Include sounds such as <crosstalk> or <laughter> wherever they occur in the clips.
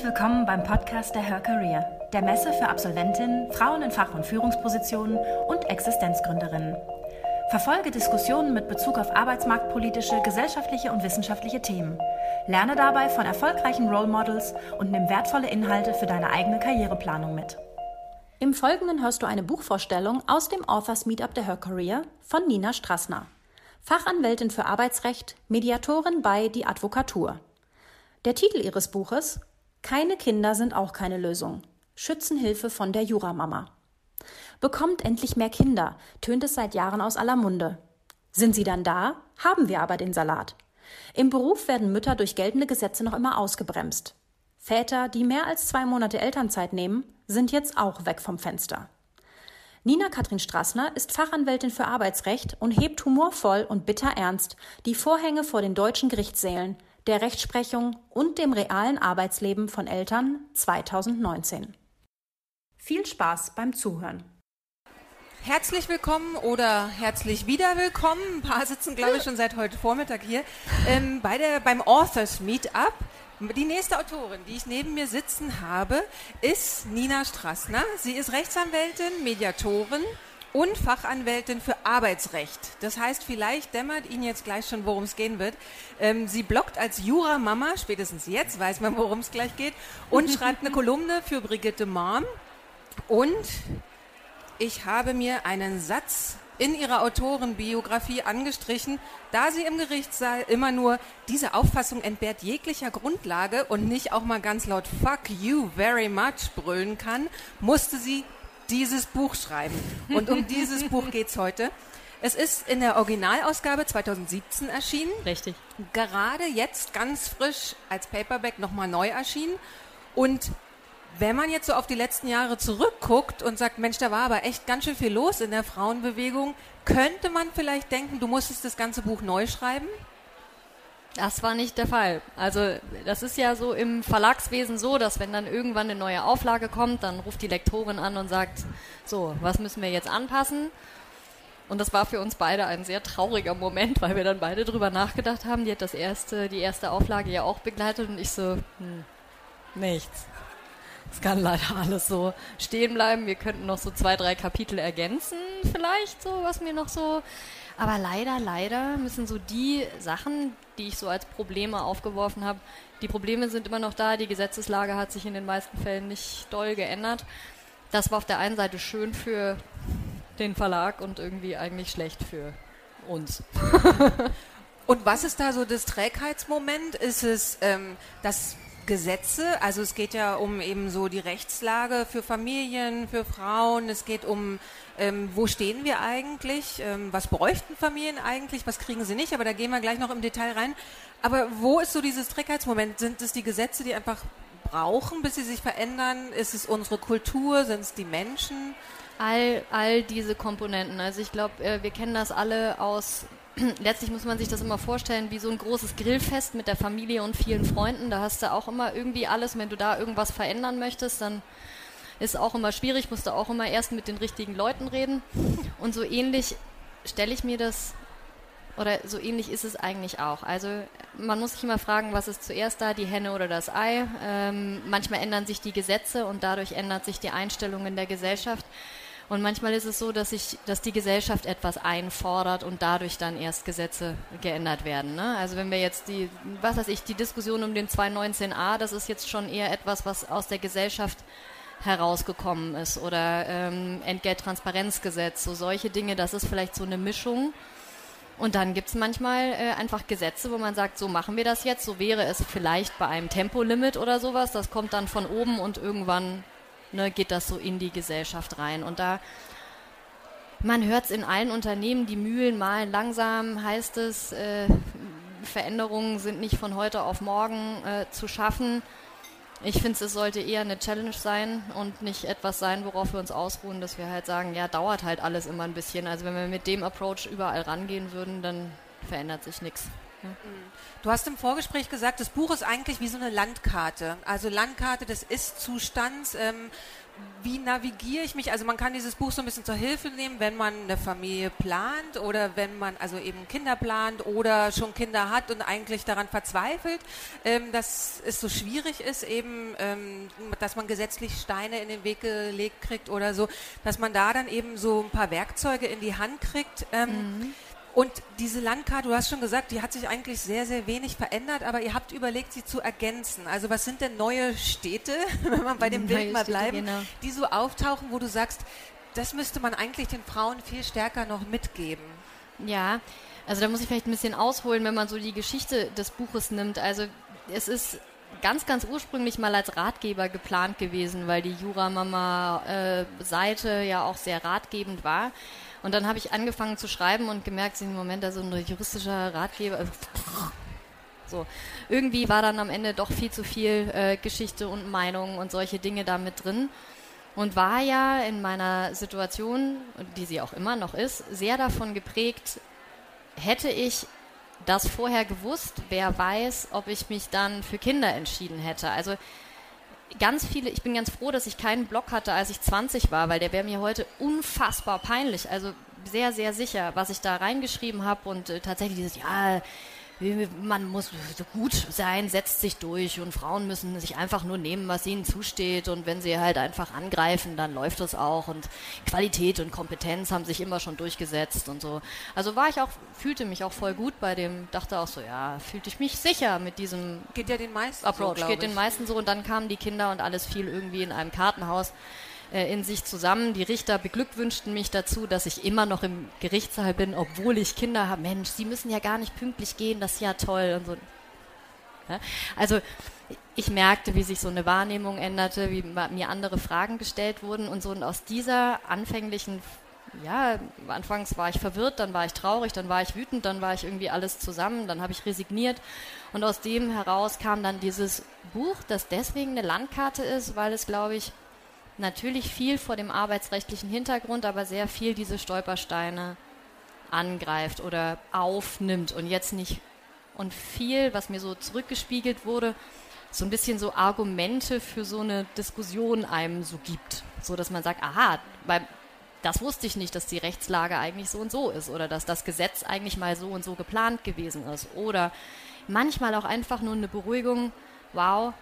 Herzlich willkommen beim Podcast der Her Career, der Messe für Absolventinnen, Frauen in Fach- und Führungspositionen und Existenzgründerinnen. Verfolge Diskussionen mit Bezug auf arbeitsmarktpolitische, gesellschaftliche und wissenschaftliche Themen. Lerne dabei von erfolgreichen Role Models und nimm wertvolle Inhalte für deine eigene Karriereplanung mit. Im Folgenden hörst du eine Buchvorstellung aus dem Authors Meetup der Her Career von Nina Strassner. Fachanwältin für Arbeitsrecht, Mediatorin bei Die Advokatur. Der Titel ihres Buches Keine Kinder sind auch keine Lösung. Schützenhilfe von der Juramama. Bekommt endlich mehr Kinder, tönt es seit Jahren aus aller Munde. Sind sie dann da, haben wir aber den Salat. Im Beruf werden Mütter durch geltende Gesetze noch immer ausgebremst. Väter, die mehr als zwei Monate Elternzeit nehmen, sind jetzt auch weg vom Fenster. Nina Katrin Strassner ist Fachanwältin für Arbeitsrecht und hebt humorvoll und bitter ernst die Vorhänge vor den deutschen Gerichtssälen, der Rechtsprechung und dem realen Arbeitsleben von Eltern 2019. Viel Spaß beim Zuhören. Herzlich willkommen oder herzlich wieder willkommen. Ein paar sitzen, glaube ich, schon seit heute Vormittag hier ähm, bei der, beim Authors Meetup. Die nächste Autorin, die ich neben mir sitzen habe, ist Nina Strassner. Sie ist Rechtsanwältin, Mediatorin und Fachanwältin für Arbeitsrecht. Das heißt, vielleicht dämmert Ihnen jetzt gleich schon, worum es gehen wird. Ähm, sie bloggt als Jura-Mama, spätestens jetzt weiß man, worum es gleich geht, und <laughs> schreibt eine Kolumne für Brigitte Mom. Und ich habe mir einen Satz in ihrer Autorenbiografie angestrichen, da sie im Gerichtssaal immer nur diese Auffassung entbehrt jeglicher Grundlage und nicht auch mal ganz laut Fuck you very much brüllen kann, musste sie dieses Buch schreiben. Und um dieses Buch <laughs> geht es heute. Es ist in der Originalausgabe 2017 erschienen. Richtig. Gerade jetzt ganz frisch als Paperback nochmal neu erschienen. Und wenn man jetzt so auf die letzten Jahre zurückguckt und sagt, Mensch, da war aber echt ganz schön viel los in der Frauenbewegung, könnte man vielleicht denken, du musstest das ganze Buch neu schreiben? Das war nicht der Fall. Also das ist ja so im Verlagswesen so, dass wenn dann irgendwann eine neue Auflage kommt, dann ruft die Lektorin an und sagt, so, was müssen wir jetzt anpassen? Und das war für uns beide ein sehr trauriger Moment, weil wir dann beide drüber nachgedacht haben. Die hat das erste, die erste Auflage ja auch begleitet und ich so, hm, nichts. Es kann leider alles so stehen bleiben. Wir könnten noch so zwei, drei Kapitel ergänzen, vielleicht so, was mir noch so. Aber leider, leider müssen so die Sachen, die ich so als Probleme aufgeworfen habe, die Probleme sind immer noch da. Die Gesetzeslage hat sich in den meisten Fällen nicht doll geändert. Das war auf der einen Seite schön für den Verlag und irgendwie eigentlich schlecht für uns. <laughs> und was ist da so das Trägheitsmoment? Ist es ähm, das Gesetze. Also es geht ja um eben so die Rechtslage für Familien, für Frauen. Es geht um, ähm, wo stehen wir eigentlich? Ähm, was bräuchten Familien eigentlich? Was kriegen sie nicht? Aber da gehen wir gleich noch im Detail rein. Aber wo ist so dieses Trägheitsmoment? Sind es die Gesetze, die einfach brauchen, bis sie sich verändern? Ist es unsere Kultur? Sind es die Menschen? All, all diese Komponenten. Also ich glaube, äh, wir kennen das alle aus letztlich muss man sich das immer vorstellen wie so ein großes Grillfest mit der Familie und vielen Freunden. Da hast du auch immer irgendwie alles. wenn du da irgendwas verändern möchtest, dann ist auch immer schwierig, musst du auch immer erst mit den richtigen Leuten reden. Und so ähnlich stelle ich mir das, oder so ähnlich ist es eigentlich auch. Also man muss sich immer fragen, was ist zuerst da, die Henne oder das Ei. Ähm, manchmal ändern sich die Gesetze und dadurch ändert sich die Einstellung in der Gesellschaft. Und manchmal ist es so, dass sich, dass die Gesellschaft etwas einfordert und dadurch dann erst Gesetze geändert werden. Ne? Also wenn wir jetzt die, was weiß ich, die Diskussion um den 219a, das ist jetzt schon eher etwas, was aus der Gesellschaft herausgekommen ist oder ähm, Entgelttransparenzgesetz, so solche Dinge, das ist vielleicht so eine Mischung. Und dann gibt es manchmal äh, einfach Gesetze, wo man sagt, so machen wir das jetzt, so wäre es vielleicht bei einem Tempolimit oder sowas, das kommt dann von oben und irgendwann ne, geht das so in die Gesellschaft rein. Und da, man hört es in allen Unternehmen, die Mühlen malen langsam, heißt es, äh, Veränderungen sind nicht von heute auf morgen äh, zu schaffen. Ich finde, es sollte eher eine Challenge sein und nicht etwas sein, worauf wir uns ausruhen, dass wir halt sagen, ja, dauert halt alles immer ein bisschen. Also wenn wir mit dem Approach überall rangehen würden, dann verändert sich nichts. Ja. Du hast im Vorgespräch gesagt, das Buch ist eigentlich wie so eine Landkarte. Also Landkarte des Ist-Zustands. Ähm, wie navigiere ich mich? Also man kann dieses Buch so ein bisschen zur Hilfe nehmen, wenn man eine Familie plant oder wenn man also eben Kinder plant oder schon Kinder hat und eigentlich daran verzweifelt, ähm, dass es so schwierig ist, eben, ähm, dass man gesetzlich Steine in den Weg gelegt kriegt oder so, dass man da dann eben so ein paar Werkzeuge in die Hand kriegt. Ähm, mhm und diese Landkarte, du hast schon gesagt, die hat sich eigentlich sehr, sehr wenig verändert, aber ihr habt überlegt, sie zu ergänzen. Also was sind denn neue Städte, <laughs> wenn man bei dem neue Bild mal Städte, bleiben, genau. die so auftauchen, wo du sagst, das müsste man eigentlich den Frauen viel stärker noch mitgeben? Ja, also da muss ich vielleicht ein bisschen ausholen, wenn man so die Geschichte des Buches nimmt. Also es ist ganz, ganz ursprünglich mal als Ratgeber geplant gewesen, weil die Juramama-Seite äh, ja auch sehr ratgebend war. Und dann habe ich angefangen zu schreiben und gemerkt, im Moment da so ein juristischer Ratgeber. Also so. Irgendwie war dann am Ende doch viel zu viel äh, Geschichte und Meinung und solche Dinge da mit drin. Und war ja in meiner Situation, die sie auch immer noch ist, sehr davon geprägt, hätte ich das vorher gewusst, wer weiß, ob ich mich dann für Kinder entschieden hätte. Also ganz viele, ich bin ganz froh, dass ich keinen Blog hatte, als ich 20 war, weil der wäre mir heute unfassbar peinlich. Also sehr, sehr sicher, was ich da reingeschrieben habe und äh, tatsächlich dieses, ja, man muss gut sein, setzt sich durch und Frauen müssen sich einfach nur nehmen, was ihnen zusteht. Und wenn sie halt einfach angreifen, dann läuft das auch. Und Qualität und Kompetenz haben sich immer schon durchgesetzt und so. Also war ich auch, fühlte mich auch voll gut bei dem, dachte auch so, ja, fühlte ich mich sicher mit diesem Geht ja den meisten Approach, so, geht den meisten so. Und dann kamen die Kinder und alles fiel irgendwie in einem Kartenhaus äh, in sich zusammen. Die Richter beglückwünschten mich dazu, dass ich immer noch im Gerichtssaal bin, obwohl ich Kinder habe. Mensch, Sie müssen ja gar nicht pünktlich gehen, das ist ja toll und so. Ja? Also ich merkte, wie sich so eine Wahrnehmung änderte, wie mir andere Fragen gestellt wurden und so. Und aus dieser anfänglichen, ja, anfangs war ich verwirrt, dann war ich traurig, dann war ich wütend, dann war ich irgendwie alles zusammen, dann habe ich resigniert. Und aus dem heraus kam dann dieses Buch, das deswegen eine Landkarte ist, weil es, glaube ich, natürlich viel vor dem arbeitsrechtlichen Hintergrund, aber sehr viel diese Stolpersteine angreift oder aufnimmt und jetzt nicht. Und viel, was mir so zurückgespiegelt wurde, so ein bisschen so Argumente für so eine Diskussion einem so gibt, so dass man sagt, aha, weil das wusste ich nicht, dass die Rechtslage eigentlich so und so ist oder dass das Gesetz eigentlich mal so und so geplant gewesen ist. Oder manchmal auch einfach nur eine Beruhigung, wow,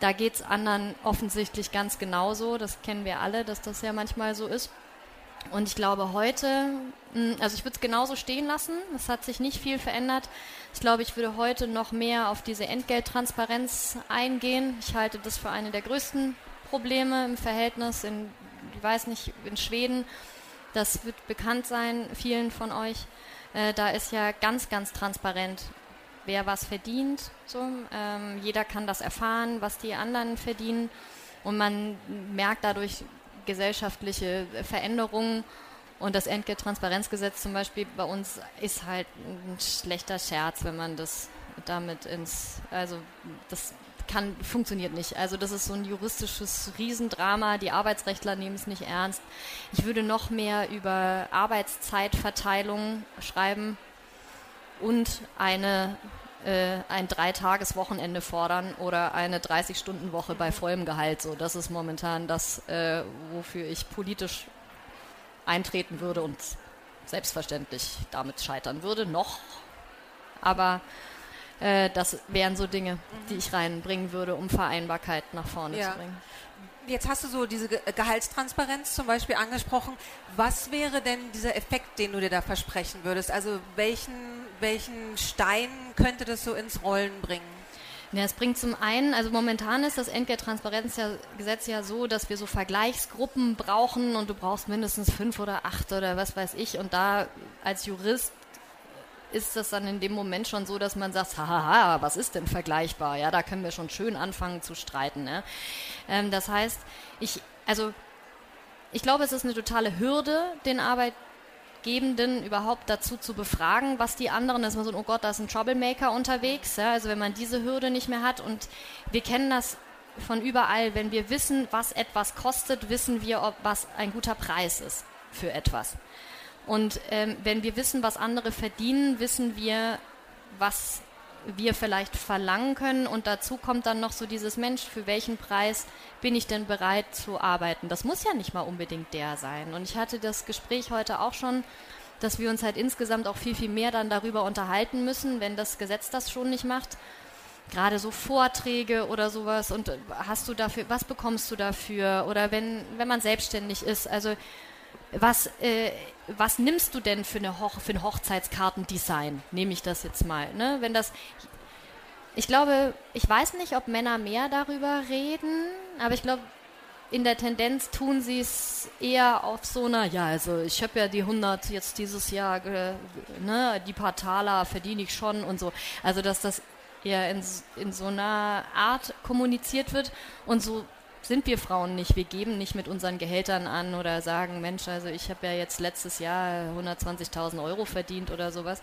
da geht es anderen offensichtlich ganz genauso. Das kennen wir alle, dass das ja manchmal so ist. Und ich glaube heute, hm, also ich würde es genauso stehen lassen, es hat sich nicht viel verändert. Ich glaube, ich würde heute noch mehr auf diese Entgelttransparenz eingehen. Ich halte das für eine der größten Probleme im Verhältnis in, ich weiß nicht, in Schweden. Das wird bekannt sein, vielen von euch. Äh, da ist ja ganz, ganz transparent, wer was verdient. So. Ähm, jeder kann das erfahren, was die anderen verdienen. Und man merkt dadurch gesellschaftliche Veränderungen. Und das Entgelttransparenzgesetz zum Beispiel bei uns ist halt ein schlechter Scherz, wenn man das damit ins, also das kann, funktioniert nicht. Also das ist so ein juristisches Riesendrama. Die Arbeitsrechtler nehmen es nicht ernst. Ich würde noch mehr über Arbeitszeitverteilung schreiben und eine, äh, ein Dreitageswochenende fordern oder eine 30-Stunden-Woche bei vollem Gehalt. So, das ist momentan das, äh, wofür ich politisch eintreten würde und selbstverständlich damit scheitern würde, noch. Aber äh, das wären so Dinge, die ich reinbringen würde, um Vereinbarkeit nach vorne ja. zu bringen. Jetzt hast du so diese Gehaltstransparenz zum Beispiel angesprochen. Was wäre denn dieser Effekt, den du dir da versprechen würdest? Also welchen, welchen Stein könnte das so ins Rollen bringen? Ja, es bringt zum einen, also momentan ist das Entgelttransparenzgesetz ja so, dass wir so Vergleichsgruppen brauchen und du brauchst mindestens fünf oder acht oder was weiß ich. Und da als Jurist ist das dann in dem Moment schon so, dass man sagt, haha, was ist denn vergleichbar? Ja, da können wir schon schön anfangen zu streiten. Ne? Ähm, das heißt, ich, also ich glaube, es ist eine totale Hürde, den Arbeitgebenden überhaupt dazu zu befragen, was die anderen, dass man so, oh Gott, da ist ein Troublemaker unterwegs. Ja? Also wenn man diese Hürde nicht mehr hat und wir kennen das von überall, wenn wir wissen, was etwas kostet, wissen wir, ob was ein guter Preis ist für etwas. Und ähm, wenn wir wissen, was andere verdienen, wissen wir, was wir vielleicht verlangen können. Und dazu kommt dann noch so dieses Mensch, für welchen Preis bin ich denn bereit zu arbeiten? Das muss ja nicht mal unbedingt der sein. Und ich hatte das Gespräch heute auch schon, dass wir uns halt insgesamt auch viel, viel mehr dann darüber unterhalten müssen, wenn das Gesetz das schon nicht macht. Gerade so Vorträge oder sowas und hast du dafür, was bekommst du dafür? Oder wenn, wenn man selbstständig ist, also was, äh, was nimmst du denn für, eine Hoch für ein Hochzeitskartendesign? Nehme ich das jetzt mal. Ne? Wenn das, ich glaube, ich weiß nicht, ob Männer mehr darüber reden, aber ich glaube, in der Tendenz tun sie es eher auf so einer, ja, also ich habe ja die 100 jetzt dieses Jahr, ne, die paar Taler verdiene ich schon und so. Also, dass das eher in, in so einer Art kommuniziert wird und so sind wir Frauen nicht. Wir geben nicht mit unseren Gehältern an oder sagen, Mensch, also ich habe ja jetzt letztes Jahr 120.000 Euro verdient oder sowas.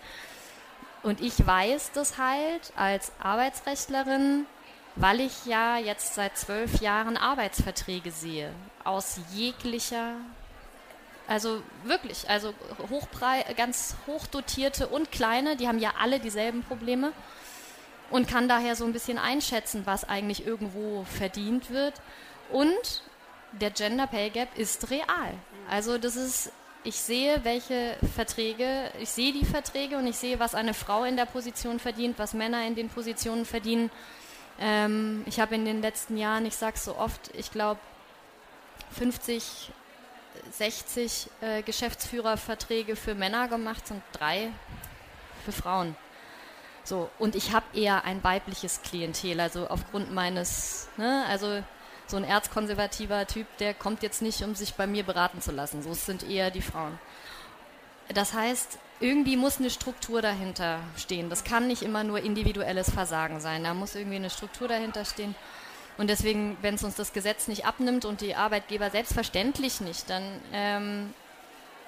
Und ich weiß das halt als Arbeitsrechtlerin, weil ich ja jetzt seit zwölf Jahren Arbeitsverträge sehe. Aus jeglicher, also wirklich, also hochprei ganz hochdotierte und kleine, die haben ja alle dieselben Probleme und kann daher so ein bisschen einschätzen, was eigentlich irgendwo verdient wird. Und der Gender Pay Gap ist real. Also das ist, ich sehe, welche Verträge, ich sehe die Verträge und ich sehe, was eine Frau in der Position verdient, was Männer in den Positionen verdienen. Ähm, ich habe in den letzten Jahren, ich sage es so oft, ich glaube 50, 60 äh, Geschäftsführerverträge für Männer gemacht und drei für Frauen. So, und ich habe eher ein weibliches Klientel, also aufgrund meines, ne, also so ein erzkonservativer Typ, der kommt jetzt nicht, um sich bei mir beraten zu lassen. So sind eher die Frauen. Das heißt, irgendwie muss eine Struktur dahinter stehen. Das kann nicht immer nur individuelles Versagen sein. Da muss irgendwie eine Struktur dahinter stehen. Und deswegen, wenn es uns das Gesetz nicht abnimmt und die Arbeitgeber selbstverständlich nicht, dann ähm,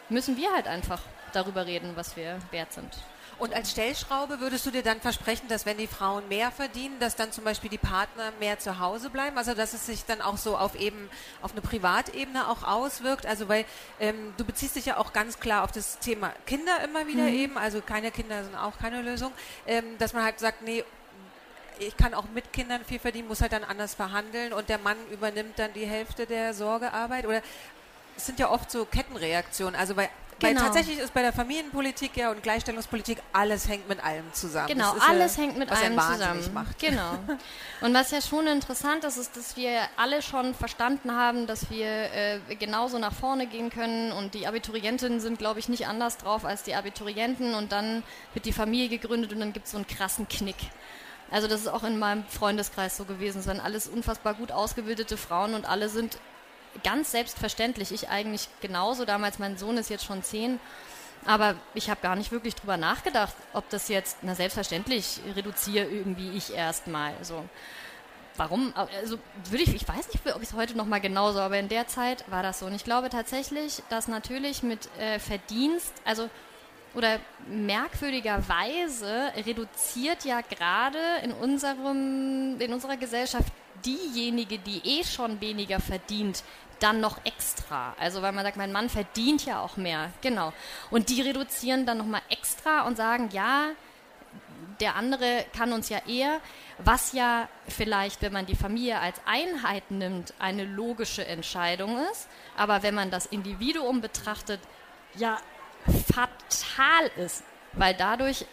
müssen wir halt einfach darüber reden, was wir wert sind. Und als Stellschraube würdest du dir dann versprechen, dass wenn die Frauen mehr verdienen, dass dann zum Beispiel die Partner mehr zu Hause bleiben? Also dass es sich dann auch so auf eben auf eine Privatebene auch auswirkt? Also weil ähm, du beziehst dich ja auch ganz klar auf das Thema Kinder immer wieder mhm. eben, also keine Kinder sind auch keine Lösung, ähm, dass man halt sagt, nee, ich kann auch mit Kindern viel verdienen, muss halt dann anders verhandeln und der Mann übernimmt dann die Hälfte der Sorgearbeit oder es sind ja oft so Kettenreaktionen. Also bei Genau. Weil tatsächlich ist bei der Familienpolitik ja und Gleichstellungspolitik alles hängt mit allem zusammen. Genau, alles ja, hängt mit allem zusammen. Macht. Genau. <laughs> Und was ja schon interessant ist, ist, dass wir alle schon verstanden haben, dass wir äh, genauso nach vorne gehen können und die Abiturientinnen sind, glaube ich, nicht anders drauf als die Abiturienten und dann wird die Familie gegründet und dann gibt es so einen krassen Knick. Also das ist auch in meinem Freundeskreis so gewesen. Es waren alles unfassbar gut ausgebildete Frauen und alle sind ganz selbstverständlich. Ich eigentlich genauso. Damals, mein Sohn ist jetzt schon zehn. Aber ich habe gar nicht wirklich drüber nachgedacht, ob das jetzt, na selbstverständlich reduziere irgendwie ich erstmal. So. Warum? Also würde ich, ich weiß nicht, ob ich es heute nochmal genauso, aber in der Zeit war das so. Und ich glaube tatsächlich, dass natürlich mit äh, Verdienst, also oder merkwürdigerweise reduziert ja gerade in unserem, in unserer Gesellschaft diejenige, die eh schon weniger verdient, dann noch extra. Also weil man sagt, mein Mann verdient ja auch mehr. Genau. Und die reduzieren dann nochmal extra und sagen, ja, der andere kann uns ja eher, was ja vielleicht, wenn man die Familie als Einheit nimmt, eine logische Entscheidung ist. Aber wenn man das Individuum betrachtet, ja, fatal ist. Weil dadurch,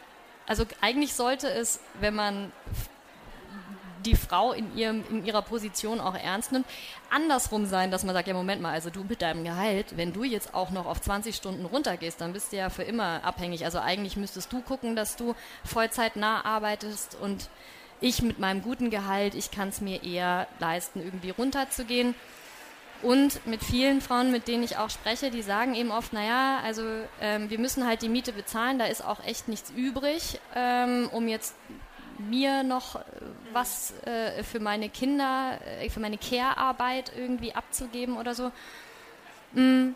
also eigentlich sollte es, wenn man die Frau in, ihrem, in ihrer Position auch ernst nimmt, andersrum sein, dass man sagt, ja Moment mal, also du mit deinem Gehalt, wenn du jetzt auch noch auf 20 Stunden runtergehst, dann bist du ja für immer abhängig. Also eigentlich müsstest du gucken, dass du Vollzeit nah arbeitest und ich mit meinem guten Gehalt, ich kann es mir eher leisten, irgendwie runterzugehen. Und mit vielen Frauen, mit denen ich auch spreche, die sagen eben oft, naja, also ähm, wir müssen halt die Miete bezahlen, da ist auch echt nichts übrig, ähm, um jetzt mir noch äh, was äh, für meine Kinder, äh, für meine Care-Arbeit irgendwie abzugeben oder so, mh, mm,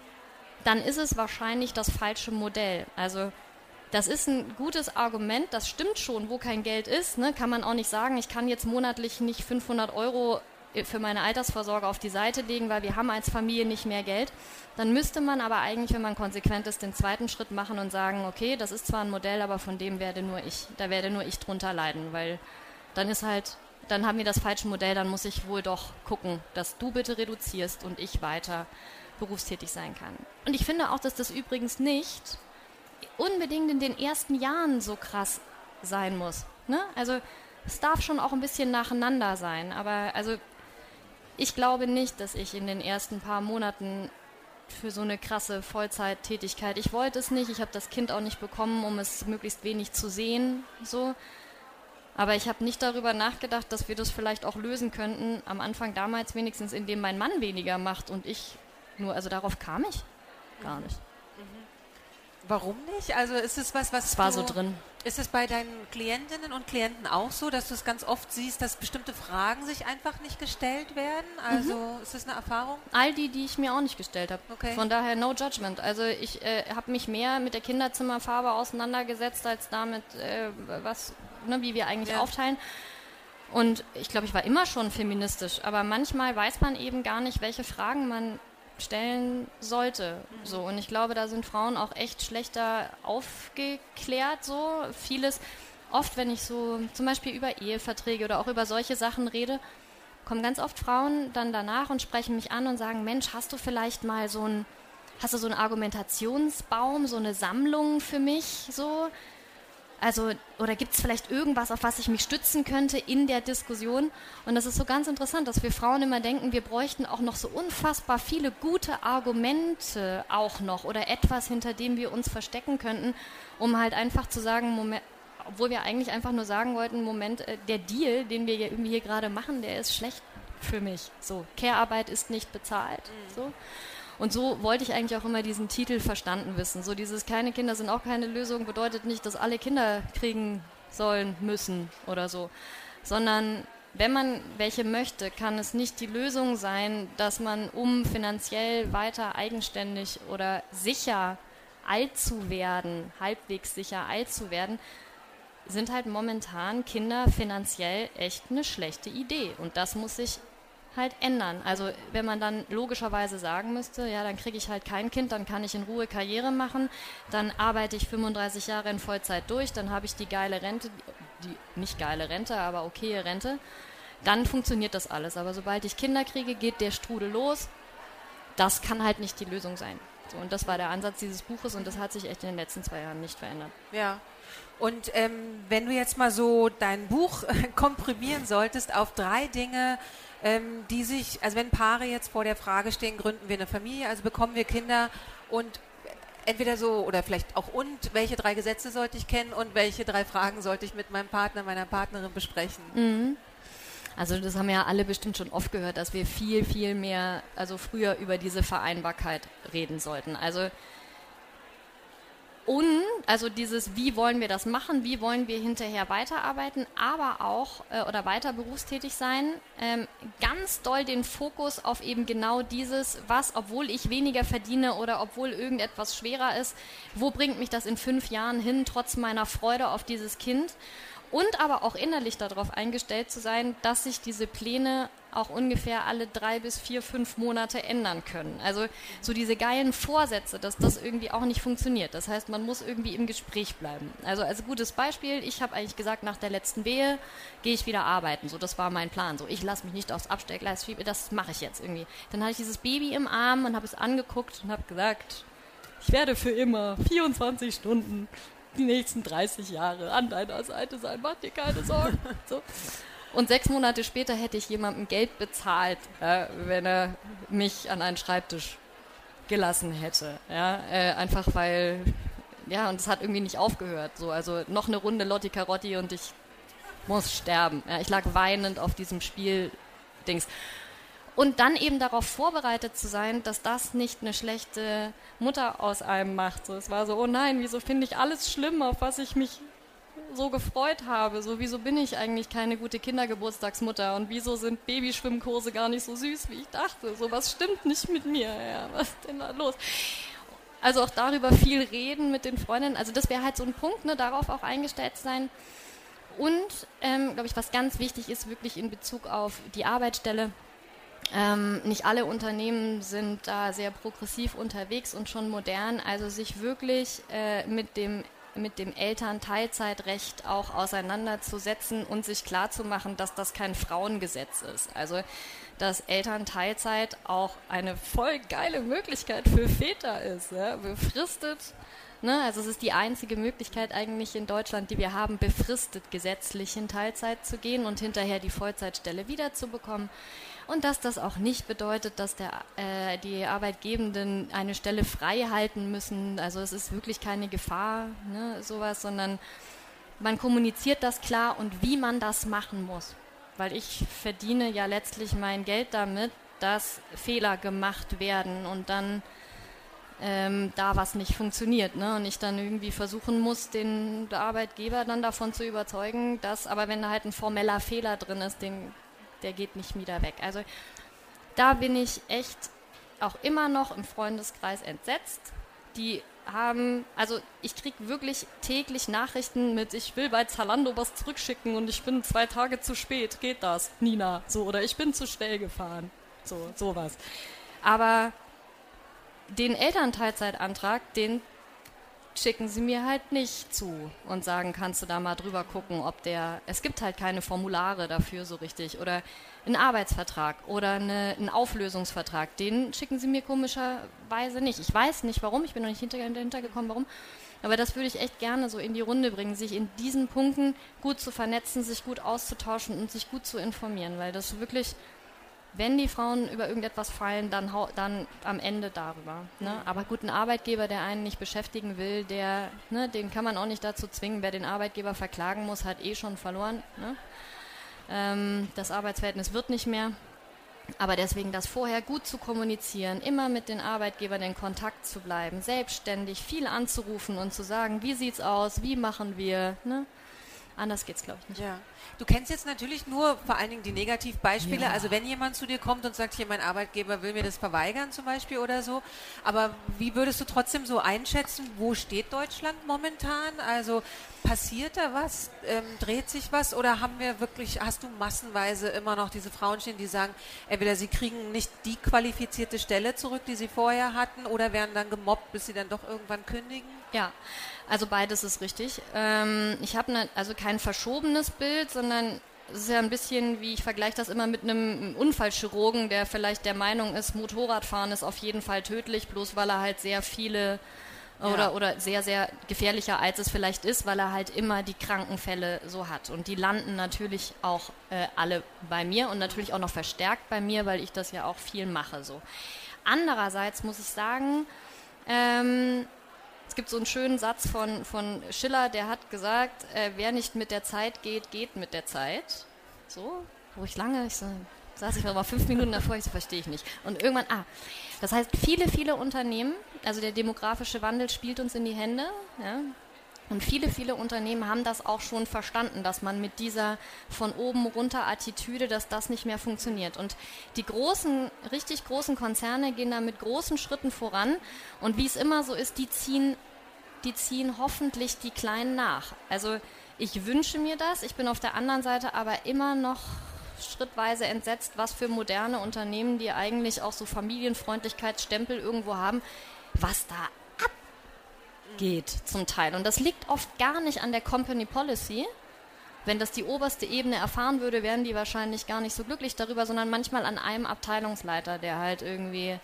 dann ist es wahrscheinlich das falsche Modell. Also das ist ein gutes Argument, das stimmt schon, wo kein Geld ist, ne, kann man auch nicht sagen, ich kann jetzt monatlich nicht 500 Euro für meine Altersvorsorge auf die Seite legen, weil wir haben als Familie nicht mehr Geld. Dann müsste man aber eigentlich, wenn man konsequent ist, den zweiten Schritt machen und sagen, okay, das ist zwar ein Modell, aber von dem werde nur ich, da werde nur ich drunter leiden, weil dann ist halt, dann haben wir das falsche Modell, dann muss ich wohl doch gucken, dass du bitte reduzierst und ich weiter berufstätig sein kann. Und ich finde auch, dass das übrigens nicht unbedingt in den ersten Jahren so krass sein muss. Ne? Also es darf schon auch ein bisschen nacheinander sein, aber also ich glaube nicht, dass ich in den ersten paar Monaten für so eine krasse Vollzeittätigkeit. Ich wollte es nicht, ich habe das Kind auch nicht bekommen, um es möglichst wenig zu sehen, so. Aber ich habe nicht darüber nachgedacht, dass wir das vielleicht auch lösen könnten, am Anfang damals wenigstens, indem mein Mann weniger macht und ich nur, also darauf kam ich gar nicht. Warum nicht? Also ist es was, was es war du, so drin. Ist es bei deinen Klientinnen und Klienten auch so, dass du es ganz oft siehst, dass bestimmte Fragen sich einfach nicht gestellt werden? Also mhm. ist das eine Erfahrung? All die, die ich mir auch nicht gestellt habe. Okay. Von daher no judgment. Also ich äh, habe mich mehr mit der Kinderzimmerfarbe auseinandergesetzt als damit, äh, was, ne, wie wir eigentlich ja. aufteilen. Und ich glaube, ich war immer schon feministisch, aber manchmal weiß man eben gar nicht, welche Fragen man stellen sollte. So. Und ich glaube, da sind Frauen auch echt schlechter aufgeklärt. So. Vieles, oft, wenn ich so zum Beispiel über Eheverträge oder auch über solche Sachen rede, kommen ganz oft Frauen dann danach und sprechen mich an und sagen, Mensch, hast du vielleicht mal so ein, hast du so einen Argumentationsbaum, so eine Sammlung für mich so? Also, oder gibt es vielleicht irgendwas, auf was ich mich stützen könnte in der Diskussion? Und das ist so ganz interessant, dass wir Frauen immer denken, wir bräuchten auch noch so unfassbar viele gute Argumente auch noch oder etwas, hinter dem wir uns verstecken könnten, um halt einfach zu sagen, Moment, obwohl wir eigentlich einfach nur sagen wollten, Moment, äh, der Deal, den wir irgendwie hier gerade machen, der ist schlecht für mich. So, Care-Arbeit ist nicht bezahlt. Mhm. So. Und so wollte ich eigentlich auch immer diesen Titel verstanden wissen. So dieses keine Kinder sind auch keine Lösung bedeutet nicht, dass alle Kinder kriegen sollen, müssen oder so, sondern wenn man welche möchte, kann es nicht die Lösung sein, dass man, um finanziell weiter eigenständig oder sicher alt zu werden, halbwegs sicher alt zu werden, sind halt momentan Kinder finanziell echt eine schlechte Idee. Und das muss sich halt ändern. Also wenn man dann logischerweise sagen müsste, ja, dann kriege ich halt kein Kind, dann kann ich in Ruhe Karriere machen, dann arbeite ich 35 Jahre in Vollzeit durch, dann habe ich die geile Rente, die nicht geile Rente, aber okaye Rente, dann funktioniert das alles. Aber sobald ich Kinder kriege, geht der Strudel los. Das kann halt nicht die Lösung sein. So, und das war der Ansatz dieses Buches und das hat sich echt in den letzten zwei Jahren nicht verändert. Ja. Und ähm, wenn du jetzt mal so dein Buch <laughs> komprimieren solltest auf drei Dinge, ähm, die sich, also wenn Paare jetzt vor der Frage stehen, gründen wir eine Familie, also bekommen wir Kinder und entweder so oder vielleicht auch und, welche drei Gesetze sollte ich kennen und welche drei Fragen sollte ich mit meinem Partner, meiner Partnerin besprechen? Mhm. Also das haben ja alle bestimmt schon oft gehört, dass wir viel, viel mehr, also früher über diese Vereinbarkeit reden sollten. Also also dieses, wie wollen wir das machen, wie wollen wir hinterher weiterarbeiten, aber auch äh, oder weiter berufstätig sein, ähm, ganz doll den Fokus auf eben genau dieses, was, obwohl ich weniger verdiene oder obwohl irgendetwas schwerer ist, wo bringt mich das in fünf Jahren hin, trotz meiner Freude auf dieses Kind? Und aber auch innerlich darauf eingestellt zu sein, dass sich diese Pläne auch ungefähr alle drei bis vier, fünf Monate ändern können. Also so diese geilen Vorsätze, dass das irgendwie auch nicht funktioniert. Das heißt, man muss irgendwie im Gespräch bleiben. Also als gutes Beispiel, ich habe eigentlich gesagt, nach der letzten Wehe gehe ich wieder arbeiten. So, das war mein Plan. So, ich lasse mich nicht aufs Abstellgleis schieben, das mache ich jetzt irgendwie. Dann hatte ich dieses Baby im Arm und habe es angeguckt und habe gesagt, ich werde für immer 24 Stunden die nächsten 30 Jahre an deiner Seite sein, mach dir keine Sorgen. <laughs> So. Und sechs Monate später hätte ich jemandem Geld bezahlt, äh, wenn er mich an einen Schreibtisch gelassen hätte. Ja? Äh, einfach weil, ja, und es hat irgendwie nicht aufgehört. So. Also noch eine Runde Lotti Carotti und ich muss sterben. Ja? Ich lag weinend auf diesem Spiel-Dings. Und dann eben darauf vorbereitet zu sein, dass das nicht eine schlechte Mutter aus einem macht. So, es war so, oh nein, wieso finde ich alles schlimm, auf was ich mich so gefreut habe? So, wieso bin ich eigentlich keine gute Kindergeburtstagsmutter? Und wieso sind Babyschwimmkurse gar nicht so süß, wie ich dachte? So, was stimmt nicht mit mir? Ja, <laughs> was ist denn da los? Also auch darüber viel reden mit den Freundinnen. Also das wäre halt so ein Punkt, ne, darauf auch eingestellt sein. Und, ähm, glaube ich, was ganz wichtig ist, wirklich in Bezug auf die Arbeitsstelle – Ähm, nicht alle Unternehmen sind da sehr progressiv unterwegs und schon modern. Also sich wirklich äh, mit dem mit dem Elternteilzeitrecht auch auseinanderzusetzen und sich klarzumachen, dass das kein Frauengesetz ist. Also dass Elternteilzeit auch eine voll geile Möglichkeit für Väter ist. Ja? Befristet Ne? Also es ist die einzige Möglichkeit eigentlich in Deutschland, die wir haben, befristet gesetzlich in Teilzeit zu gehen und hinterher die Vollzeitstelle wiederzubekommen. Und dass das auch nicht bedeutet, dass der, äh, die Arbeitgebenden eine Stelle frei halten müssen. Also es ist wirklich keine Gefahr, ne, sowas, sondern man kommuniziert das klar und wie man das machen muss. Weil ich verdiene ja letztlich mein Geld damit, dass Fehler gemacht werden und dann ähm, da was nicht funktioniert. Ne? Und ich dann irgendwie versuchen muss, den Arbeitgeber dann davon zu überzeugen, dass, aber wenn da halt ein formeller Fehler drin ist, den, der geht nicht wieder weg. Also da bin ich echt auch immer noch im Freundeskreis entsetzt. Die haben, also ich kriege wirklich täglich Nachrichten mit, ich will bei Zalando was zurückschicken und ich bin zwei Tage zu spät. Geht das, Nina? So, oder ich bin zu schnell gefahren. So, sowas. Aber den Elternteilzeitantrag, den schicken sie mir halt nicht zu und sagen, kannst du da mal drüber gucken, ob der, es gibt halt keine Formulare dafür so richtig oder einen Arbeitsvertrag oder eine, einen Auflösungsvertrag, den schicken sie mir komischerweise nicht. Ich weiß nicht warum, ich bin noch nicht hinter, warum, aber das würde ich echt gerne so in die Runde bringen, sich in diesen Punkten gut zu vernetzen, sich gut auszutauschen und sich gut zu informieren, weil das wirklich wenn die Frauen über irgendetwas fallen, dann, dann am Ende darüber. Ne? Mhm. Aber gut, ein Arbeitgeber, der einen nicht beschäftigen will, der, ne, den kann man auch nicht dazu zwingen. Wer den Arbeitgeber verklagen muss, hat eh schon verloren. Ne? Ähm, das Arbeitsverhältnis wird nicht mehr. Aber deswegen das vorher gut zu kommunizieren, immer mit den Arbeitgebern in Kontakt zu bleiben, selbstständig viel anzurufen und zu sagen, wie sieht's aus, wie machen wir, ne? Anders geht's, glaube ich, nicht. Ja. Du kennst jetzt natürlich nur vor allen Dingen die Negativbeispiele. Ja. Also wenn jemand zu dir kommt und sagt, hier mein Arbeitgeber will mir das verweigern zum Beispiel oder so. Aber wie würdest du trotzdem so einschätzen, wo steht Deutschland momentan? Also passiert da was? Ähm, dreht sich was? Oder haben wir wirklich, hast du massenweise immer noch diese Frauen stehen, die sagen, entweder sie kriegen nicht die qualifizierte Stelle zurück, die sie vorher hatten, oder werden dann gemobbt, bis sie dann doch irgendwann kündigen? Ja, also beides ist richtig. Ähm, ich habe ne, also kein verschobenes Bild, sondern es ist ja ein bisschen wie, ich vergleiche das immer mit einem Unfallchirurgen, der vielleicht der Meinung ist, Motorradfahren ist auf jeden Fall tödlich, bloß weil er halt sehr viele oder, ja. oder sehr, sehr gefährlicher als es vielleicht ist, weil er halt immer die Krankenfälle so hat. Und die landen natürlich auch äh, alle bei mir und natürlich auch noch verstärkt bei mir, weil ich das ja auch viel mache. So. Andererseits muss ich sagen, ähm, es gibt so einen schönen Satz von, von Schiller, der hat gesagt, äh, wer nicht mit der Zeit geht, geht mit der Zeit. So, wo ich lange, ich so, saß ich mal fünf Minuten davor, ich so, verstehe ich nicht. Und irgendwann, ah, das heißt, viele, viele Unternehmen, also der demografische Wandel spielt uns in die Hände, ja, und viele, viele Unternehmen haben das auch schon verstanden, dass man mit dieser von oben runter Attitüde, dass das nicht mehr funktioniert. Und die großen, richtig großen Konzerne gehen da mit großen Schritten voran. Und wie es immer so ist, die ziehen, die ziehen hoffentlich die Kleinen nach. Also ich wünsche mir das. Ich bin auf der anderen Seite aber immer noch schrittweise entsetzt, was für moderne Unternehmen, die eigentlich auch so Familienfreundlichkeitsstempel irgendwo haben, was da geht zum Teil. Und das liegt oft gar nicht an der Company Policy. Wenn das die oberste Ebene erfahren würde, wären die wahrscheinlich gar nicht so glücklich darüber, sondern manchmal an einem Abteilungsleiter, der halt irgendwie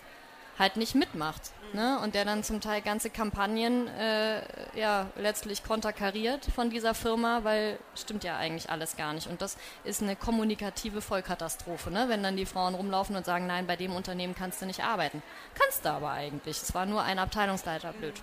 halt nicht mitmacht. Ne? Und der dann zum Teil ganze Kampagnen äh, ja letztlich konterkariert von dieser Firma, weil stimmt ja eigentlich alles gar nicht. Und das ist eine kommunikative Vollkatastrophe, ne? wenn dann die Frauen rumlaufen und sagen, nein, bei dem Unternehmen kannst du nicht arbeiten. Kannst du aber eigentlich. Es war nur ein Abteilungsleiter blöd.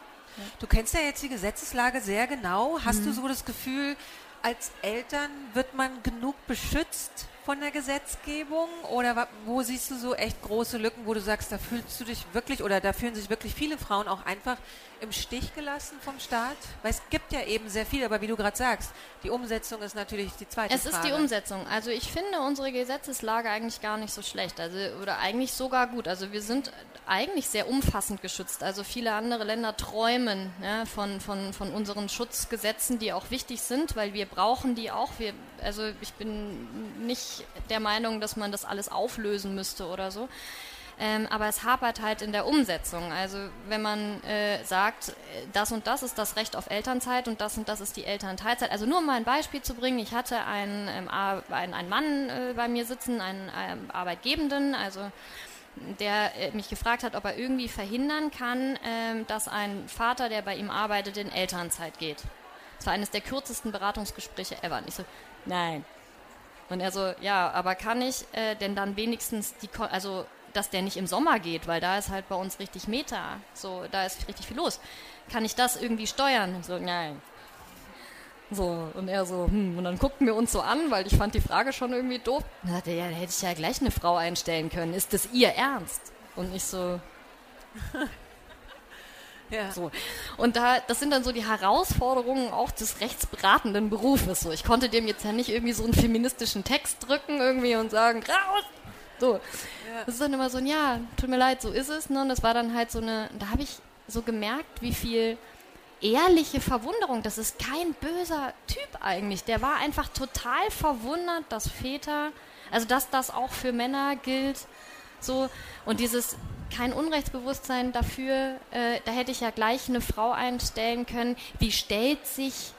Du kennst ja jetzt die Gesetzeslage sehr genau. Hast mhm. du so das Gefühl, als Eltern wird man genug beschützt von der Gesetzgebung oder wo siehst du so echt große Lücken, wo du sagst, da fühlst du dich wirklich oder da fühlen sich wirklich viele Frauen auch einfach im Stich gelassen vom Staat? Weil es gibt ja eben sehr viel, aber wie du gerade sagst, die Umsetzung ist natürlich die zweite es Frage. Es ist die Umsetzung. Also ich finde unsere Gesetzeslage eigentlich gar nicht so schlecht, also oder eigentlich sogar gut. Also wir sind eigentlich sehr umfassend geschützt. Also viele andere Länder träumen ja, von, von, von unseren Schutzgesetzen, die auch wichtig sind, weil wir brauchen die auch. Wir, also ich bin nicht nicht der Meinung, dass man das alles auflösen müsste oder so. Ähm, aber es hapert halt in der Umsetzung. Also wenn man äh, sagt, das und das ist das Recht auf Elternzeit und das und das ist die Elternteilzeit. Also nur um mal ein Beispiel zu bringen, ich hatte einen, ähm, einen, einen Mann äh, bei mir sitzen, einen ähm, Arbeitgebenden, also der äh, mich gefragt hat, ob er irgendwie verhindern kann, ähm, dass ein Vater, der bei ihm arbeitet, in Elternzeit geht. Das war eines der kürzesten Beratungsgespräche ever. Und ich so, nein. Und er so, ja, aber kann ich äh, denn dann wenigstens die, also dass der nicht im Sommer geht, weil da ist halt bei uns richtig Meta, so, da ist richtig viel los. Kann ich das irgendwie steuern? So, nein. So, und er so, hm, und dann guckten wir uns so an, weil ich fand die Frage schon irgendwie doof. Dann sagte er, ja, da hätte ich ja gleich eine Frau einstellen können. Ist das ihr Ernst? Und ich so, <laughs> ja. So. Und da, das sind dann so die Herausforderungen auch des rechtsberatenden Berufes. So. Ich konnte dem jetzt ja nicht irgendwie so einen feministischen Text drücken irgendwie und sagen, raus! So. Ja. Das ist dann immer so ein, ja, tut mir leid, so ist es. Ne? Und das war dann halt so eine, da habe ich so gemerkt, wie viel ehrliche Verwunderung. Das ist kein böser Typ eigentlich. Der war einfach total verwundert, dass Väter, also dass das auch für Männer gilt. So, und dieses kein Unrechtsbewusstsein dafür, äh, da hätte ich ja gleich eine Frau einstellen können. Wie stellt sich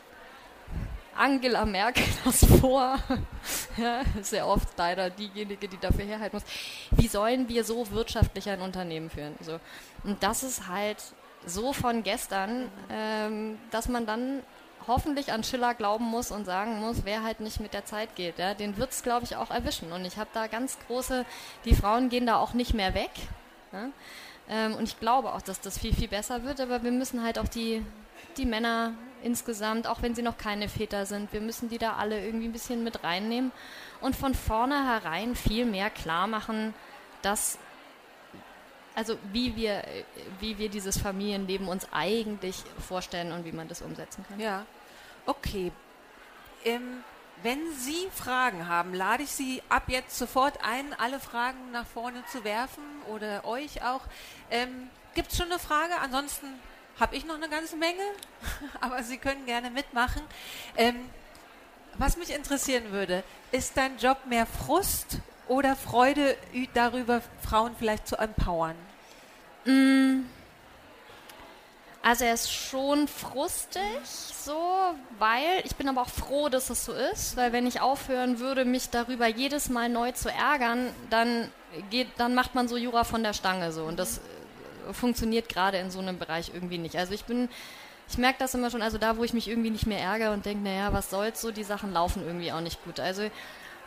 Angela Merkel <laughs> das vor? <laughs> ja, sehr oft leider diejenige, die dafür herhalten muss. Wie sollen wir so wirtschaftlich ein Unternehmen führen? So. Und das ist halt so von gestern, ähm, dass man dann hoffentlich an Schiller glauben muss und sagen muss, wer halt nicht mit der Zeit geht, ja, den wird es, glaube ich, auch erwischen. Und ich habe da ganz große, die Frauen gehen da auch nicht mehr weg. Ja? Ähm, und ich glaube auch, dass das viel, viel besser wird, aber wir müssen halt auch die, die Männer insgesamt, auch wenn sie noch keine Väter sind, wir müssen die da alle irgendwie ein bisschen mit reinnehmen und von vornherein viel mehr klar machen, dass also wie wir, wie wir dieses Familienleben uns eigentlich vorstellen und wie man das umsetzen kann. Ja, okay. Ähm, wenn Sie Fragen haben, lade ich Sie ab jetzt sofort ein, alle Fragen nach vorne zu werfen oder euch auch. Ähm, Gibt es schon eine Frage? Ansonsten habe ich noch eine ganze Menge, <laughs> aber Sie können gerne mitmachen. Ähm, was mich interessieren würde, ist dein Job mehr Frust oder Freude darüber, Frauen vielleicht zu empowern? Mm. Also er ist schon frustig, so, weil ich bin aber auch froh, dass es so ist, weil wenn ich aufhören würde, mich darüber jedes Mal neu zu ärgern, dann geht, dann macht man so Jura von der Stange so und das äh, funktioniert gerade in so einem Bereich irgendwie nicht. Also ich bin, ich merke das immer schon, also da, wo ich mich irgendwie nicht mehr ärgere und denke, naja, was soll's, so die Sachen laufen irgendwie auch nicht gut. Also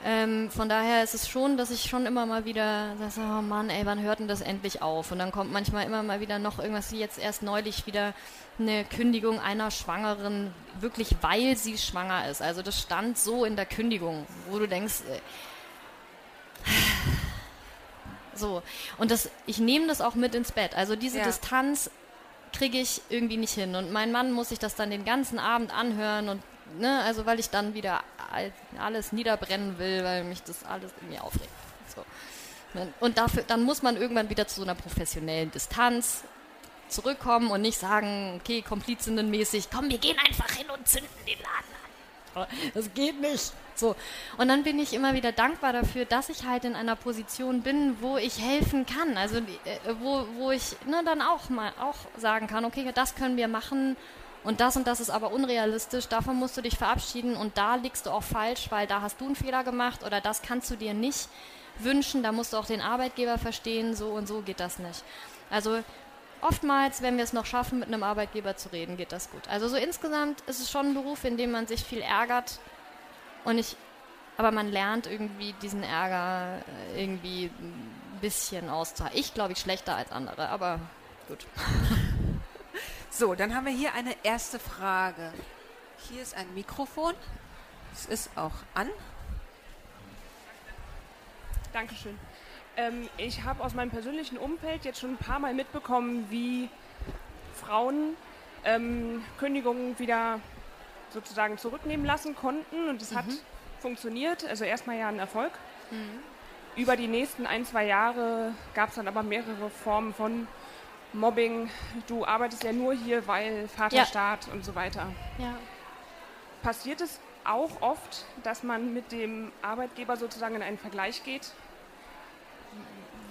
ähm, von daher ist es schon, dass ich schon immer mal wieder sage, oh Mann, ey, wann hört denn das endlich auf? Und dann kommt manchmal immer mal wieder noch irgendwas, wie jetzt erst neulich wieder eine Kündigung einer Schwangeren, wirklich weil sie schwanger ist. Also das stand so in der Kündigung, wo du denkst, äh, so. Und das, ich nehme das auch mit ins Bett. Also diese ja. Distanz kriege ich irgendwie nicht hin. Und mein Mann muss sich das dann den ganzen Abend anhören und ne, also weil ich dann wieder alles niederbrennen will, weil mich das alles irgendwie aufregt. So. Und dafür, dann muss man irgendwann wieder zu so einer professionellen Distanz zurückkommen und nicht sagen, okay, komplizinnenmäßig, komm, wir gehen einfach hin und zünden den Laden an. Das geht nicht. So. Und dann bin ich immer wieder dankbar dafür, dass ich halt in einer Position bin, wo ich helfen kann. Also äh, wo, wo ich ne, dann auch mal auch sagen kann, okay, das können wir machen und das und das ist aber unrealistisch, davon musst du dich verabschieden und da liegst du auch falsch, weil da hast du einen Fehler gemacht oder das kannst du dir nicht wünschen, da musst du auch den Arbeitgeber verstehen, so und so geht das nicht. Also oftmals, wenn wir es noch schaffen, mit einem Arbeitgeber zu reden, geht das gut. Also so insgesamt ist es schon ein Beruf, in dem man sich viel ärgert und ich, aber man lernt irgendwie diesen Ärger irgendwie ein bisschen auszuhalten. Ich glaube ich schlechter als andere, aber gut. <laughs> So, dann haben wir hier eine erste Frage. Hier ist ein Mikrofon. Es ist auch an. Dankeschön. Ähm, ich habe aus meinem persönlichen Umfeld jetzt schon ein paar Mal mitbekommen, wie Frauen ähm, Kündigungen wieder sozusagen zurücknehmen lassen konnten und es mhm. hat funktioniert. Also erstmal ja ein Erfolg. Mhm. Über die nächsten ein, zwei Jahre gab es dann aber mehrere Formen von Mobbing, du arbeitest ja nur hier, weil Vaterstaat ja. und so weiter. Ja. passiert es auch oft, dass man mit dem Arbeitgeber sozusagen in einen Vergleich geht.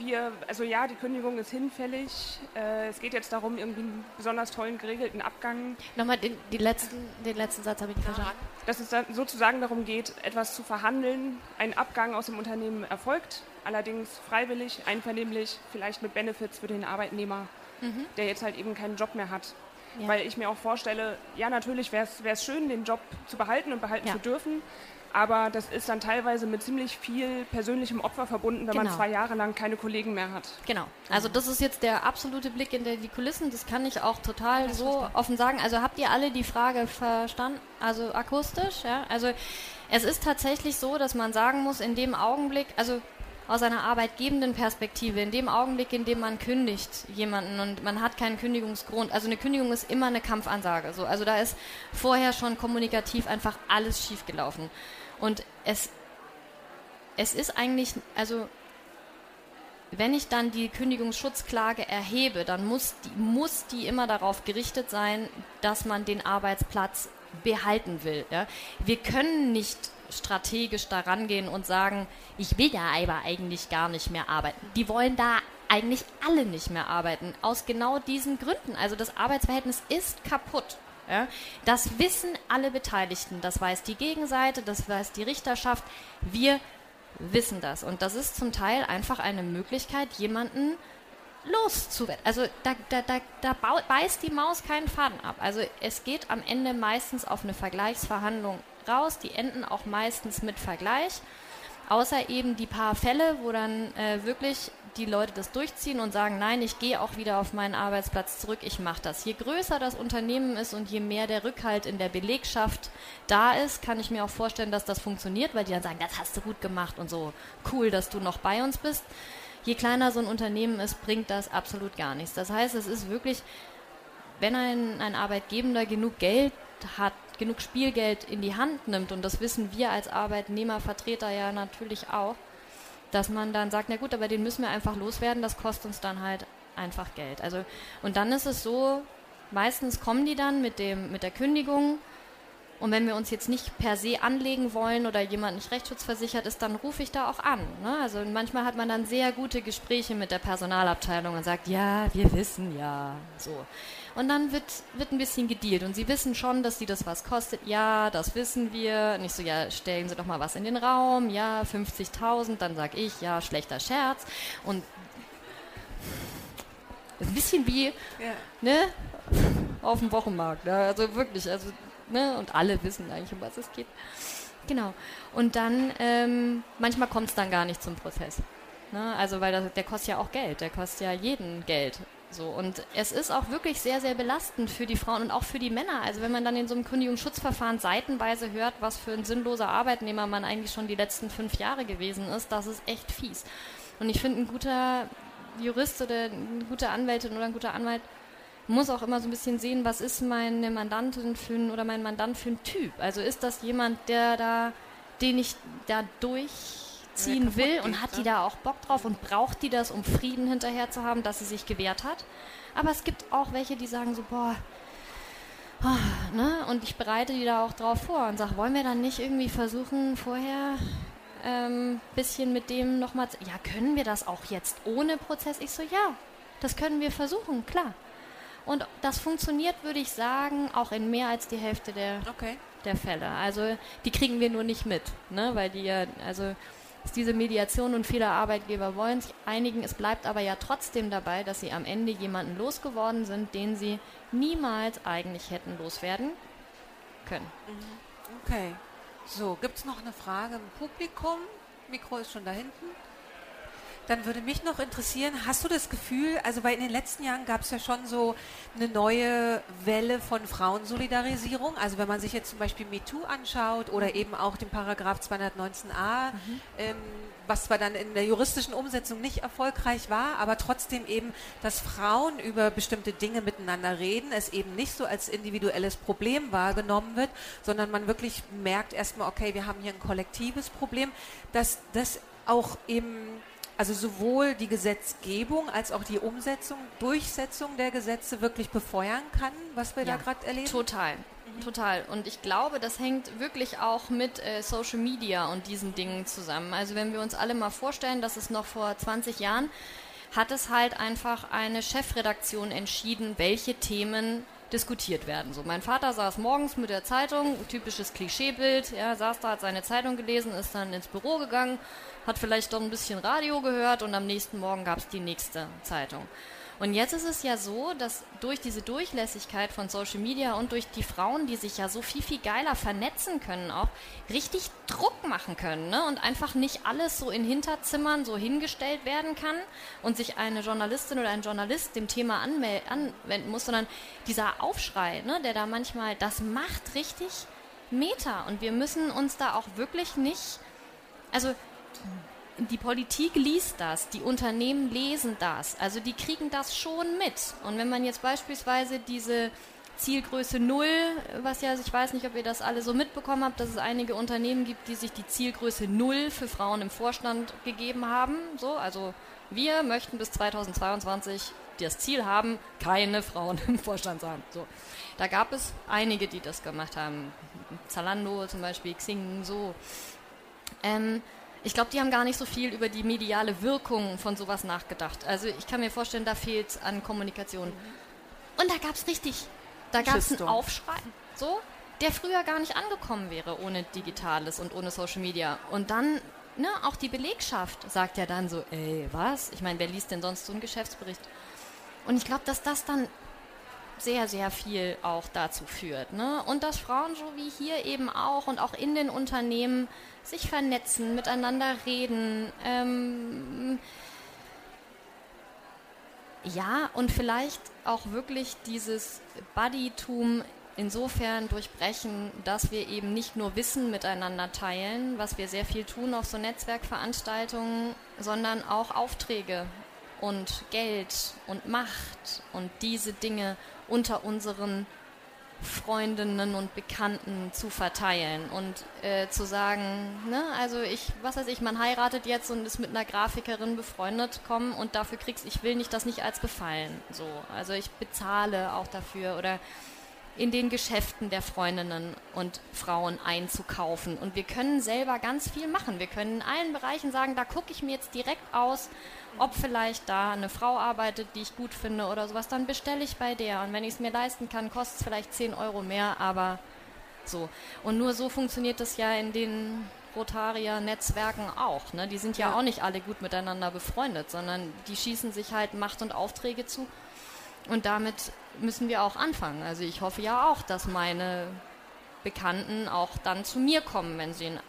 Wir, also ja, die Kündigung ist hinfällig. Äh, es geht jetzt darum, irgendwie einen besonders tollen geregelten Abgang. Nochmal den, letzten, den letzten Satz habe ich nicht verstanden. Dass es dann sozusagen darum geht, etwas zu verhandeln. Ein Abgang aus dem Unternehmen erfolgt, allerdings freiwillig, einvernehmlich, vielleicht mit Benefits für den Arbeitnehmer, mhm. der jetzt halt eben keinen Job mehr hat. Ja. Weil ich mir auch vorstelle, ja, natürlich wäre es schön, den Job zu behalten und behalten ja. zu dürfen. Aber das ist dann teilweise mit ziemlich viel persönlichem Opfer verbunden, wenn genau. man zwei Jahre lang keine Kollegen mehr hat. Genau. Also das ist jetzt der absolute Blick in die Kulissen. Das kann ich auch total so offen sagen. Also habt ihr alle die Frage verstanden? Also akustisch, ja? Also es ist tatsächlich so, dass man sagen muss, in dem Augenblick, also aus einer arbeitgebenden Perspektive, in dem Augenblick, in dem man kündigt jemanden und man hat keinen Kündigungsgrund, also eine Kündigung ist immer eine Kampfansage. So. Also da ist vorher schon kommunikativ einfach alles schiefgelaufen. Und es, es ist eigentlich, also wenn ich dann die Kündigungsschutzklage erhebe, dann muss die, muss die immer darauf gerichtet sein, dass man den Arbeitsplatz behalten will. Ja? Wir können nicht strategisch daran gehen und sagen, ich will da aber eigentlich gar nicht mehr arbeiten. Die wollen da eigentlich alle nicht mehr arbeiten, aus genau diesen Gründen. Also das Arbeitsverhältnis ist kaputt. Ja? Das wissen alle Beteiligten, das weiß die Gegenseite, das weiß die Richterschaft. Wir wissen das. Und das ist zum Teil einfach eine Möglichkeit, jemanden loszuwerden. Also da, da, da, da beißt die Maus keinen Faden ab. Also es geht am Ende meistens auf eine Vergleichsverhandlung raus. Die enden auch meistens mit Vergleich. Außer eben die paar Fälle, wo dann äh, wirklich die Leute das durchziehen und sagen, nein, ich gehe auch wieder auf meinen Arbeitsplatz zurück, ich mache das. Je größer das Unternehmen ist und je mehr der Rückhalt in der Belegschaft da ist, kann ich mir auch vorstellen, dass das funktioniert, weil die dann sagen, das hast du gut gemacht und so cool, dass du noch bei uns bist. Je kleiner so ein Unternehmen ist, bringt das absolut gar nichts. Das heißt, es ist wirklich, wenn ein, ein Arbeitgebender genug Geld hat, genug Spielgeld in die Hand nimmt, und das wissen wir als Arbeitnehmervertreter ja natürlich auch, dass man dann sagt, na gut, aber den müssen wir einfach loswerden, das kostet uns dann halt einfach Geld. Also, und dann ist es so, meistens kommen die dann mit, dem, mit der Kündigung und wenn wir uns jetzt nicht per se anlegen wollen oder jemand nicht rechtsschutzversichert ist, dann rufe ich da auch an. Ne? Also manchmal hat man dann sehr gute Gespräche mit der Personalabteilung und sagt, ja, wir wissen ja, so. Und dann wird, wird ein bisschen gedealt. Und sie wissen schon, dass sie das was kostet. Ja, das wissen wir. Nicht so, ja, stellen Sie doch mal was in den Raum. Ja, 50.000. Dann sage ich, ja, schlechter Scherz. Und ein bisschen wie, ja. ne, auf dem Wochenmarkt. Ne? Also wirklich, also, ne, und alle wissen eigentlich, um was es geht. Genau. Und dann, ähm, manchmal kommt es dann gar nicht zum Prozess. Ne? Also, weil das, der kostet ja auch Geld. Der kostet ja jeden Geld. So, und es ist auch wirklich sehr, sehr belastend für die Frauen und auch für die Männer. Also wenn man dann in so einem Kündigungsschutzverfahren seitenweise hört, was für ein sinnloser Arbeitnehmer man eigentlich schon die letzten fünf Jahre gewesen ist, das ist echt fies. Und ich finde, ein guter Jurist oder eine gute Anwältin oder ein guter Anwalt muss auch immer so ein bisschen sehen, was ist meine Mandantin für ein, oder mein Mandant für ein Typ. Also ist das jemand, der da, den ich da durch ziehen will und hat die da auch Bock drauf und braucht die das, um Frieden hinterher zu haben, dass sie sich gewehrt hat. Aber es gibt auch welche, die sagen so, boah, oh, ne? Und ich bereite die da auch drauf vor und sage, wollen wir dann nicht irgendwie versuchen, vorher ein ähm, bisschen mit dem nochmal, ja, können wir das auch jetzt ohne Prozess? Ich so, ja, das können wir versuchen, klar. Und das funktioniert, würde ich sagen, auch in mehr als die Hälfte der, okay. der Fälle. Also die kriegen wir nur nicht mit, ne? weil die ja, also ist diese Mediation und viele Arbeitgeber wollen sich einigen. Es bleibt aber ja trotzdem dabei, dass sie am Ende jemanden losgeworden sind, den sie niemals eigentlich hätten loswerden können. Mhm. Okay. So, gibt es noch eine Frage im Publikum? Mikro ist schon da hinten. Dann würde mich noch interessieren, hast du das Gefühl, also weil in den letzten Jahren gab es ja schon so eine neue Welle von Frauensolidarisierung. Also wenn man sich jetzt zum Beispiel MeToo anschaut oder mhm. eben auch den Paragraph 219a, mhm. ähm, was zwar dann in der juristischen Umsetzung nicht erfolgreich war, aber trotzdem eben, dass Frauen über bestimmte Dinge miteinander reden, es eben nicht so als individuelles Problem wahrgenommen wird, sondern man wirklich merkt erstmal, okay, wir haben hier ein kollektives Problem, dass das auch eben also sowohl die Gesetzgebung als auch die Umsetzung, Durchsetzung der Gesetze wirklich befeuern kann, was wir ja, da gerade erleben? Total. Total. Und ich glaube, das hängt wirklich auch mit äh, Social Media und diesen Dingen zusammen. Also wenn wir uns alle mal vorstellen, dass es noch vor 20 Jahren hat es halt einfach eine Chefredaktion entschieden, welche Themen diskutiert werden. So, mein Vater saß morgens mit der Zeitung, typisches Klischeebild, ja, saß da, hat seine Zeitung gelesen, ist dann ins Büro gegangen, hat vielleicht doch ein bisschen Radio gehört und am nächsten Morgen gab es die nächste Zeitung. Und jetzt ist es ja so, dass durch diese Durchlässigkeit von Social Media und durch die Frauen, die sich ja so viel, viel geiler vernetzen können, auch richtig Druck machen können ne? und einfach nicht alles so in Hinterzimmern so hingestellt werden kann und sich eine Journalistin oder ein Journalist dem Thema anwenden muss, sondern dieser Aufschrei, ne, der da manchmal, das macht richtig Meter und wir müssen uns da auch wirklich nicht, also die Politik liest das, die Unternehmen lesen das, also die kriegen das schon mit. Und wenn man jetzt beispielsweise diese Zielgröße Null, was ja, ich weiß nicht, ob ihr das alle so mitbekommen habt, dass es einige Unternehmen gibt, die sich die Zielgröße Null für Frauen im Vorstand gegeben haben. So, also wir möchten bis 2022 das Ziel haben, keine Frauen im Vorstand zu haben. So. Da gab es einige, die das gemacht haben. Zalando zum Beispiel, Xing, so. Ähm, ich glaube, die haben gar nicht so viel über die mediale Wirkung von sowas nachgedacht. Also ich kann mir vorstellen, da fehlt es an Kommunikation. Und da gab es richtig, da gab es einen Aufschrei, so, der früher gar nicht angekommen wäre ohne Digitales und ohne Social Media. Und dann, ne, auch die Belegschaft sagt ja dann so, ey, was? Ich meine, wer liest denn sonst so einen Geschäftsbericht? Und ich glaube, dass das dann sehr, sehr viel auch dazu führt. Ne? Und dass Frauen so wie hier eben auch und auch in den Unternehmen sich vernetzen, miteinander reden. Ähm, ja, und vielleicht auch wirklich dieses Buddytum insofern durchbrechen, dass wir eben nicht nur Wissen miteinander teilen, was wir sehr viel tun auf so Netzwerkveranstaltungen, sondern auch Aufträge und Geld und Macht und diese Dinge unter unseren Freundinnen und Bekannten zu verteilen und äh, zu sagen, ne, also ich, was weiß ich, man heiratet jetzt und ist mit einer Grafikerin befreundet, kommen und dafür kriegst, ich will nicht das nicht als Gefallen, so, also ich bezahle auch dafür oder in den Geschäften der Freundinnen und Frauen einzukaufen. Und wir können selber ganz viel machen. Wir können in allen Bereichen sagen, da gucke ich mir jetzt direkt aus, ob vielleicht da eine Frau arbeitet, die ich gut finde oder sowas, dann bestelle ich bei der. Und wenn ich es mir leisten kann, kostet es vielleicht 10 Euro mehr, aber so. Und nur so funktioniert das ja in den Rotarier-Netzwerken auch. Ne? Die sind ja, ja auch nicht alle gut miteinander befreundet, sondern die schießen sich halt Macht und Aufträge zu. Und damit müssen wir auch anfangen. Also ich hoffe ja auch, dass meine Bekannten auch dann zu mir kommen, wenn sie ein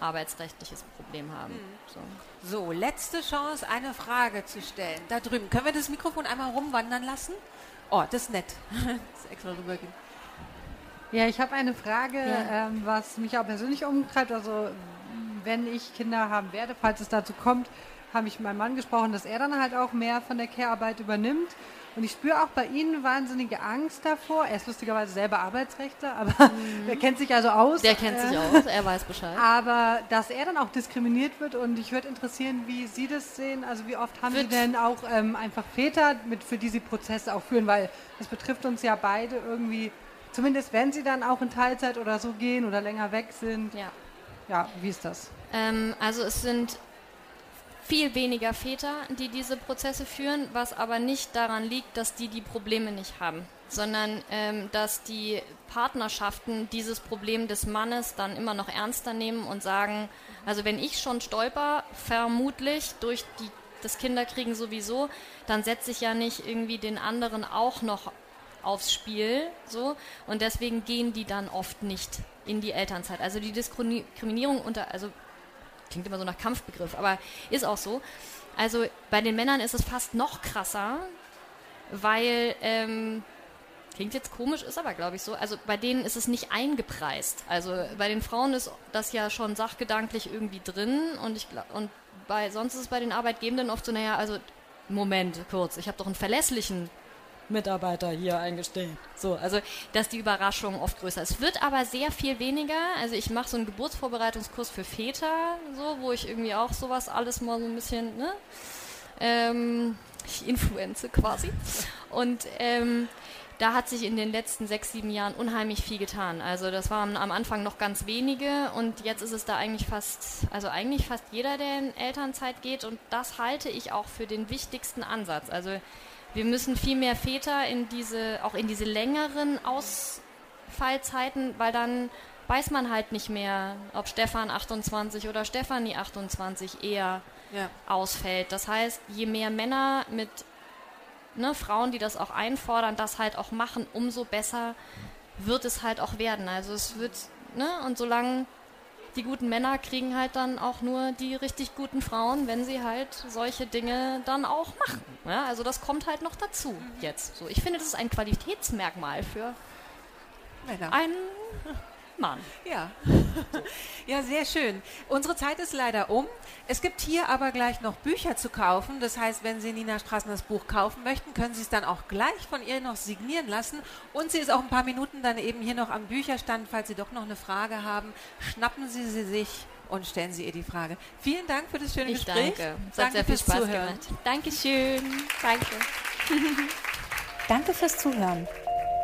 arbeitsrechtliches Problem haben. Mhm. So. so, letzte Chance, eine Frage zu stellen. Da drüben. Können wir das Mikrofon einmal rumwandern lassen? Oh, das ist nett. <laughs> das ist extra rübergehen. Ja, ich habe eine Frage, ja. ähm, was mich auch persönlich umtreibt. Also, wenn ich Kinder haben werde, falls es dazu kommt, habe ich mit meinem Mann gesprochen, dass er dann halt auch mehr von der Care-Arbeit übernimmt. Und ich spüre auch bei Ihnen wahnsinnige Angst davor. Er ist lustigerweise selber Arbeitsrechtler, aber mhm. <laughs> er kennt sich also aus. Der kennt sich äh, aus, er weiß Bescheid. Aber dass er dann auch diskriminiert wird und ich würde interessieren, wie Sie das sehen. Also wie oft haben Sie denn auch ähm, einfach Väter, mit, für die Sie Prozesse auch führen? Weil das betrifft uns ja beide irgendwie, zumindest wenn Sie dann auch in Teilzeit oder so gehen oder länger weg sind. Ja. Ja, wie ist das? Ähm, also es sind viel weniger Väter, die diese Prozesse führen, was aber nicht daran liegt, dass die die Probleme nicht haben, sondern ähm, dass die Partnerschaften dieses Problem des Mannes dann immer noch ernster nehmen und sagen, also wenn ich schon stolper, vermutlich durch die, das Kinderkriegen sowieso, dann setze ich ja nicht irgendwie den anderen auch noch aufs Spiel, so und deswegen gehen die dann oft nicht in die Elternzeit. Also die Diskriminierung unter, also Klingt immer so nach Kampfbegriff, aber ist auch so. Also bei den Männern ist es fast noch krasser, weil, ähm, klingt jetzt komisch, ist aber glaube ich so, also bei denen ist es nicht eingepreist. Also bei den Frauen ist das ja schon sachgedanklich irgendwie drin und ich und bei sonst ist es bei den Arbeitgebenden oft so, naja, also Moment, kurz, ich habe doch einen verlässlichen Mitarbeiter hier eingestellt. So, also dass die Überraschung oft größer ist. Es wird aber sehr viel weniger. Also ich mache so einen Geburtsvorbereitungskurs für Väter, so, wo ich irgendwie auch sowas alles mal so ein bisschen, ne? Ähm, ich influenze quasi. Und ähm, da hat sich in den letzten sechs, sieben Jahren unheimlich viel getan. Also das waren am Anfang noch ganz wenige und jetzt ist es da eigentlich fast, also eigentlich fast jeder, der in Elternzeit geht und das halte ich auch für den wichtigsten Ansatz. Also wir müssen viel mehr Väter in diese, auch in diese längeren Ausfallzeiten, weil dann weiß man halt nicht mehr, ob Stefan 28 oder Stefanie 28 eher ja. ausfällt. Das heißt, je mehr Männer mit ne, Frauen, die das auch einfordern, das halt auch machen, umso besser wird es halt auch werden. Also es wird, ne, und solange die guten Männer kriegen halt dann auch nur die richtig guten Frauen, wenn sie halt solche Dinge dann auch machen. Ja, also das kommt halt noch dazu jetzt. So, ich finde, das ist ein Qualitätsmerkmal für Männer. einen Mann. Ja. <laughs> ja, sehr schön. Unsere Zeit ist leider um. Es gibt hier aber gleich noch Bücher zu kaufen. Das heißt, wenn Sie Nina Straßners Buch kaufen möchten, können Sie es dann auch gleich von ihr noch signieren lassen. Und sie ist auch ein paar Minuten dann eben hier noch am Bücherstand. Falls Sie doch noch eine Frage haben, schnappen Sie sie sich und stellen Sie ihr die Frage. Vielen Dank für das schöne ich Gespräch. Danke. Es danke viel Spaß Zuhören. gemacht. Dankeschön. Danke. <laughs> danke fürs Zuhören.